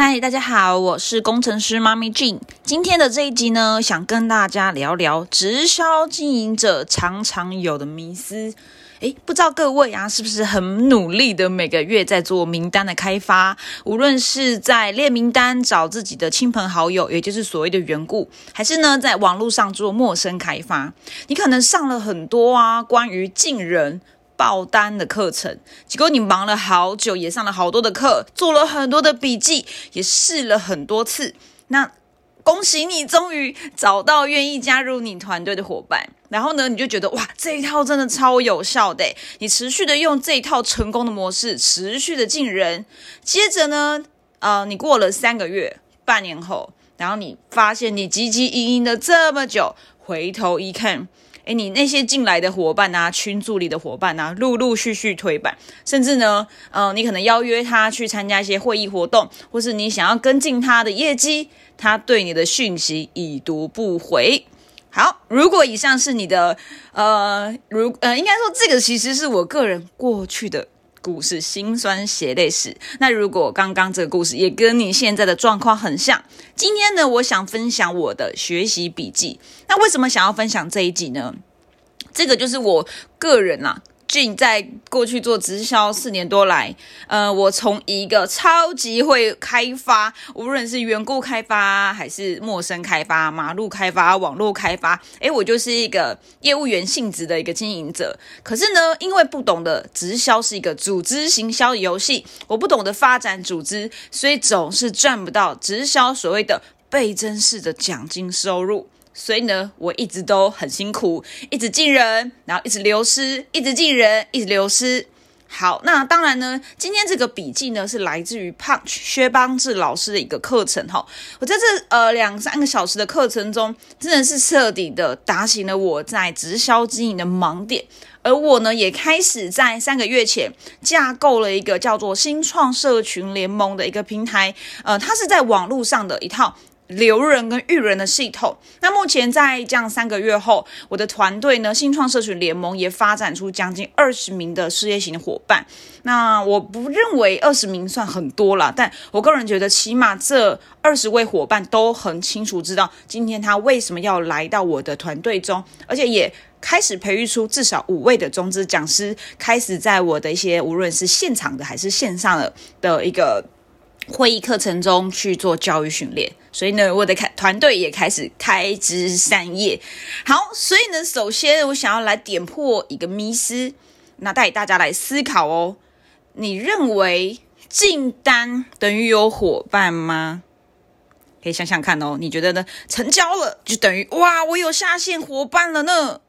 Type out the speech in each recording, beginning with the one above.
嗨，大家好，我是工程师妈咪 Jean。今天的这一集呢，想跟大家聊聊直销经营者常常有的迷思。诶，不知道各位啊，是不是很努力的每个月在做名单的开发？无论是在列名单找自己的亲朋好友，也就是所谓的缘故，还是呢在网络上做陌生开发，你可能上了很多啊关于进人。爆单的课程，结果你忙了好久，也上了好多的课，做了很多的笔记，也试了很多次。那恭喜你，终于找到愿意加入你团队的伙伴。然后呢，你就觉得哇，这一套真的超有效的。你持续的用这一套成功的模式，持续的进人。接着呢，呃，你过了三个月、半年后，然后你发现你汲汲营营的这么久，回头一看。哎，你那些进来的伙伴啊，群组里的伙伴啊，陆陆续续推板，甚至呢，呃，你可能邀约他去参加一些会议活动，或是你想要跟进他的业绩，他对你的讯息已读不回。好，如果以上是你的，呃，如呃，应该说这个其实是我个人过去的。故事心酸血泪史。那如果刚刚这个故事也跟你现在的状况很像，今天呢，我想分享我的学习笔记。那为什么想要分享这一集呢？这个就是我个人啊。俊在过去做直销四年多来，呃，我从一个超级会开发，无论是缘故开发还是陌生开发、马路开发、网络开发，诶，我就是一个业务员性质的一个经营者。可是呢，因为不懂得直销是一个组织行销的游戏，我不懂得发展组织，所以总是赚不到直销所谓的倍增式的奖金收入。所以呢，我一直都很辛苦，一直进人，然后一直流失，一直进人，一直流失。好，那当然呢，今天这个笔记呢是来自于 Punch 薛邦志老师的一个课程哈。我在这呃两三个小时的课程中，真的是彻底的打醒了我在直销经营的盲点，而我呢也开始在三个月前架构了一个叫做新创社群联盟的一个平台，呃，它是在网络上的一套。留人跟育人的系统。那目前在这样三个月后，我的团队呢，新创社群联盟也发展出将近二十名的事业型伙伴。那我不认为二十名算很多了，但我个人觉得，起码这二十位伙伴都很清楚知道今天他为什么要来到我的团队中，而且也开始培育出至少五位的中资讲师，开始在我的一些无论是现场的还是线上的的一个。会议课程中去做教育训练，所以呢，我的开团队也开始开枝散叶。好，所以呢，首先我想要来点破一个迷思，那带大家来思考哦。你认为进单等于有伙伴吗？可以想想看哦。你觉得呢？成交了就等于哇，我有下线伙伴了呢？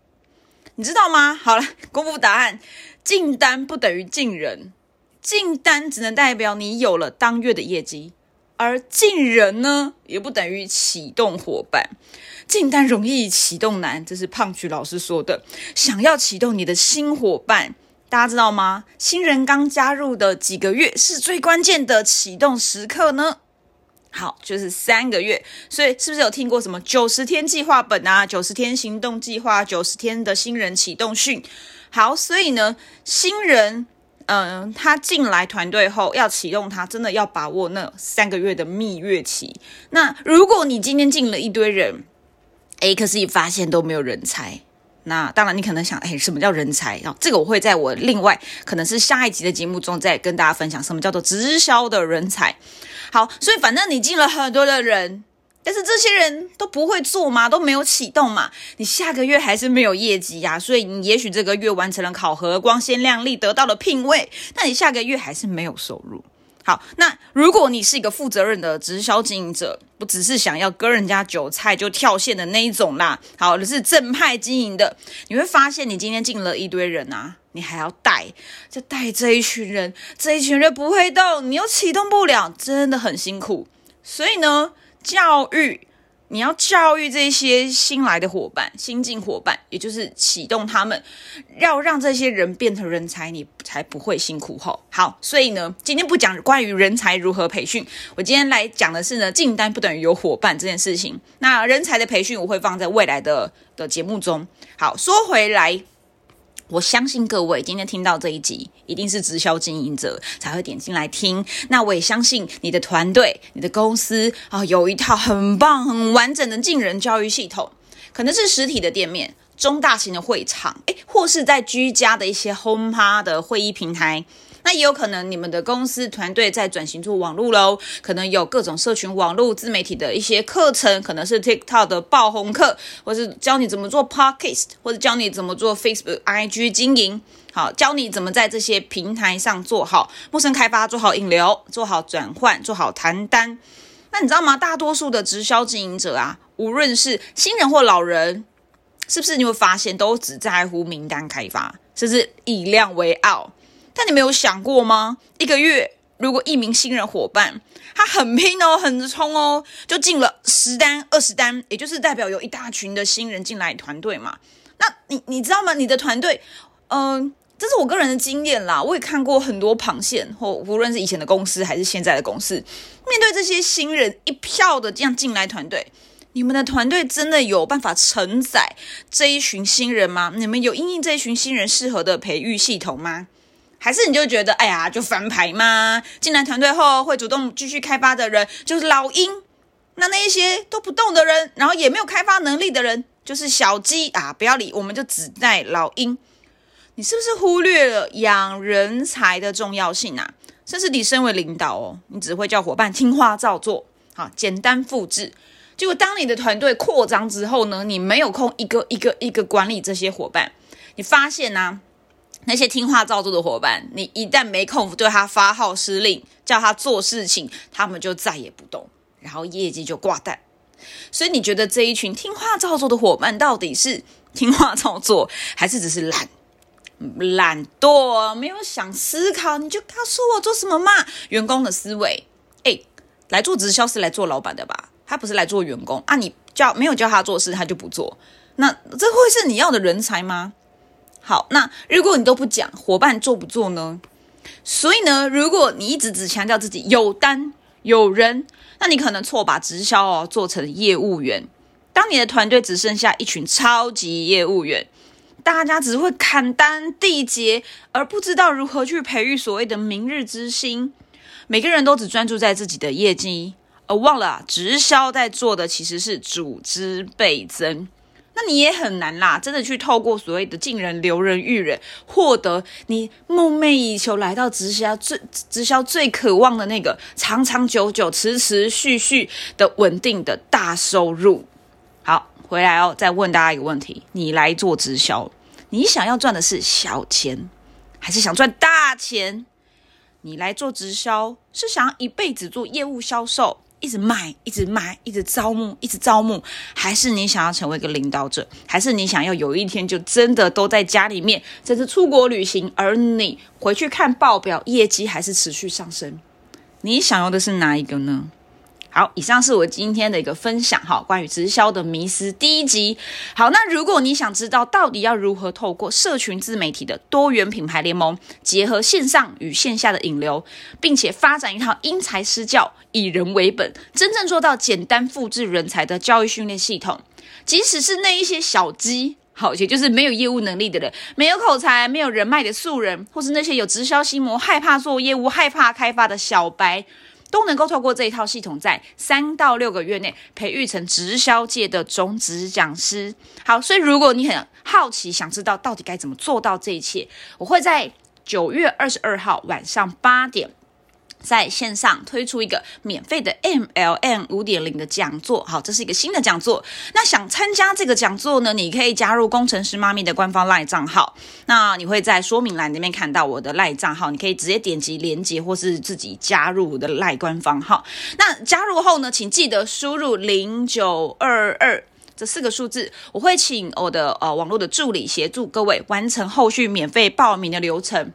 你知道吗？好了，公布答案，进单不等于进人。进单只能代表你有了当月的业绩，而进人呢，也不等于启动伙伴。进单容易，启动难，这是胖菊老师说的。想要启动你的新伙伴，大家知道吗？新人刚加入的几个月是最关键的启动时刻呢。好，就是三个月。所以是不是有听过什么九十天计划本啊？九十天行动计划，九十天的新人启动训。好，所以呢，新人。嗯，他进来团队后要启动他，真的要把握那三个月的蜜月期。那如果你今天进了一堆人，哎，可是你发现都没有人才，那当然你可能想，哎，什么叫人才？然后这个我会在我另外可能是下一集的节目中再跟大家分享，什么叫做直销的人才。好，所以反正你进了很多的人。但是这些人都不会做嘛，都没有启动嘛，你下个月还是没有业绩呀，所以你也许这个月完成了考核，光鲜亮丽得到了聘位，但你下个月还是没有收入。好，那如果你是一个负责任的直销经营者，不只是想要割人家韭菜就跳线的那一种啦，好，是正派经营的，你会发现你今天进了一堆人啊，你还要带，就带这一群人，这一群人不会动，你又启动不了，真的很辛苦，所以呢。教育，你要教育这些新来的伙伴、新进伙伴，也就是启动他们，要让这些人变成人才，你才不会辛苦后。好，所以呢，今天不讲关于人才如何培训，我今天来讲的是呢，进单不等于有伙伴这件事情。那人才的培训，我会放在未来的的节目中。好，说回来。我相信各位今天听到这一集，一定是直销经营者才会点进来听。那我也相信你的团队、你的公司啊，有一套很棒、很完整的进人教育系统，可能是实体的店面、中大型的会场，诶，或是在居家的一些 home 趴的会议平台。那也有可能你们的公司团队在转型做网络喽，可能有各种社群网络自媒体的一些课程，可能是 TikTok 的爆红课，或是教你怎么做 Podcast，或者教你怎么做 Facebook、IG 经营，好，教你怎么在这些平台上做好陌生开发，做好引流，做好转换，做好谈单。那你知道吗？大多数的直销经营者啊，无论是新人或老人，是不是你会发现都只在乎名单开发，甚至以量为傲？但你没有想过吗？一个月如果一名新人伙伴他很拼哦，很冲哦，就进了十单、二十单，也就是代表有一大群的新人进来团队嘛。那你你知道吗？你的团队，嗯，这是我个人的经验啦。我也看过很多螃蟹，或无论是以前的公司还是现在的公司，面对这些新人一票的这样进来团队，你们的团队真的有办法承载这一群新人吗？你们有因应这一群新人适合的培育系统吗？还是你就觉得，哎呀，就翻牌吗？进来团队后会主动继续开发的人就是老鹰，那那一些都不动的人，然后也没有开发能力的人就是小鸡啊！不要理，我们就只带老鹰。你是不是忽略了养人才的重要性啊？甚至你身为领导哦，你只会叫伙伴听话照做，好简单复制。结果当你的团队扩张之后呢，你没有空一个一个一个管理这些伙伴，你发现呢？那些听话照做的伙伴，你一旦没空对他发号施令，叫他做事情，他们就再也不动，然后业绩就挂蛋。所以你觉得这一群听话照做的伙伴，到底是听话照做，还是只是懒、懒惰，没有想思考？你就告诉我做什么嘛？员工的思维，哎，来做直销是来做老板的吧？他不是来做员工啊？你叫没有叫他做事，他就不做，那这会是你要的人才吗？好，那如果你都不讲，伙伴做不做呢？所以呢，如果你一直只强调自己有单有人，那你可能错把直销哦做成业务员。当你的团队只剩下一群超级业务员，大家只会砍单缔结，而不知道如何去培育所谓的明日之星。每个人都只专注在自己的业绩，而忘了直销在做的其实是组织倍增。那你也很难啦，真的去透过所谓的进人、留人、育人，获得你梦寐以求来到直销最直销最渴望的那个长长久久、持持续续的稳定的大收入。好，回来哦，再问大家一个问题：你来做直销，你想要赚的是小钱，还是想赚大钱？你来做直销，是想要一辈子做业务销售？一直卖，一直卖，一直招募，一直招募，还是你想要成为一个领导者，还是你想要有一天就真的都在家里面，甚至出国旅行，而你回去看报表，业绩还是持续上升？你想要的是哪一个呢？好，以上是我今天的一个分享哈，关于直销的迷思第一集。好，那如果你想知道到底要如何透过社群自媒体的多元品牌联盟，结合线上与线下的引流，并且发展一套因材施教、以人为本，真正做到简单复制人才的教育训练系统，即使是那一些小鸡，好，也就是没有业务能力的人，没有口才、没有人脉的素人，或是那些有直销心魔、害怕做业务、害怕开发的小白。都能够透过这一套系统，在三到六个月内培育成直销界的种子讲师。好，所以如果你很好奇，想知道到底该怎么做到这一切，我会在九月二十二号晚上八点。在线上推出一个免费的 MLM 五点零的讲座，好，这是一个新的讲座。那想参加这个讲座呢？你可以加入工程师妈咪的官方赖账号。那你会在说明栏里面看到我的赖账号，你可以直接点击连接，或是自己加入我的赖官方号。那加入后呢，请记得输入零九二二这四个数字，我会请我的呃网络的助理协助各位完成后续免费报名的流程。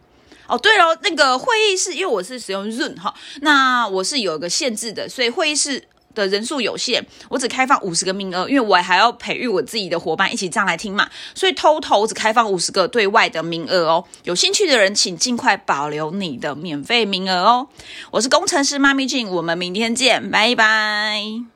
哦，对了，那个会议室，因为我是使用 Zoom 哈，那我是有一个限制的，所以会议室的人数有限，我只开放五十个名额，因为我还要培育我自己的伙伴一起上来听嘛，所以偷偷只开放五十个对外的名额哦。有兴趣的人，请尽快保留你的免费名额哦。我是工程师妈咪俊，我们明天见，拜拜。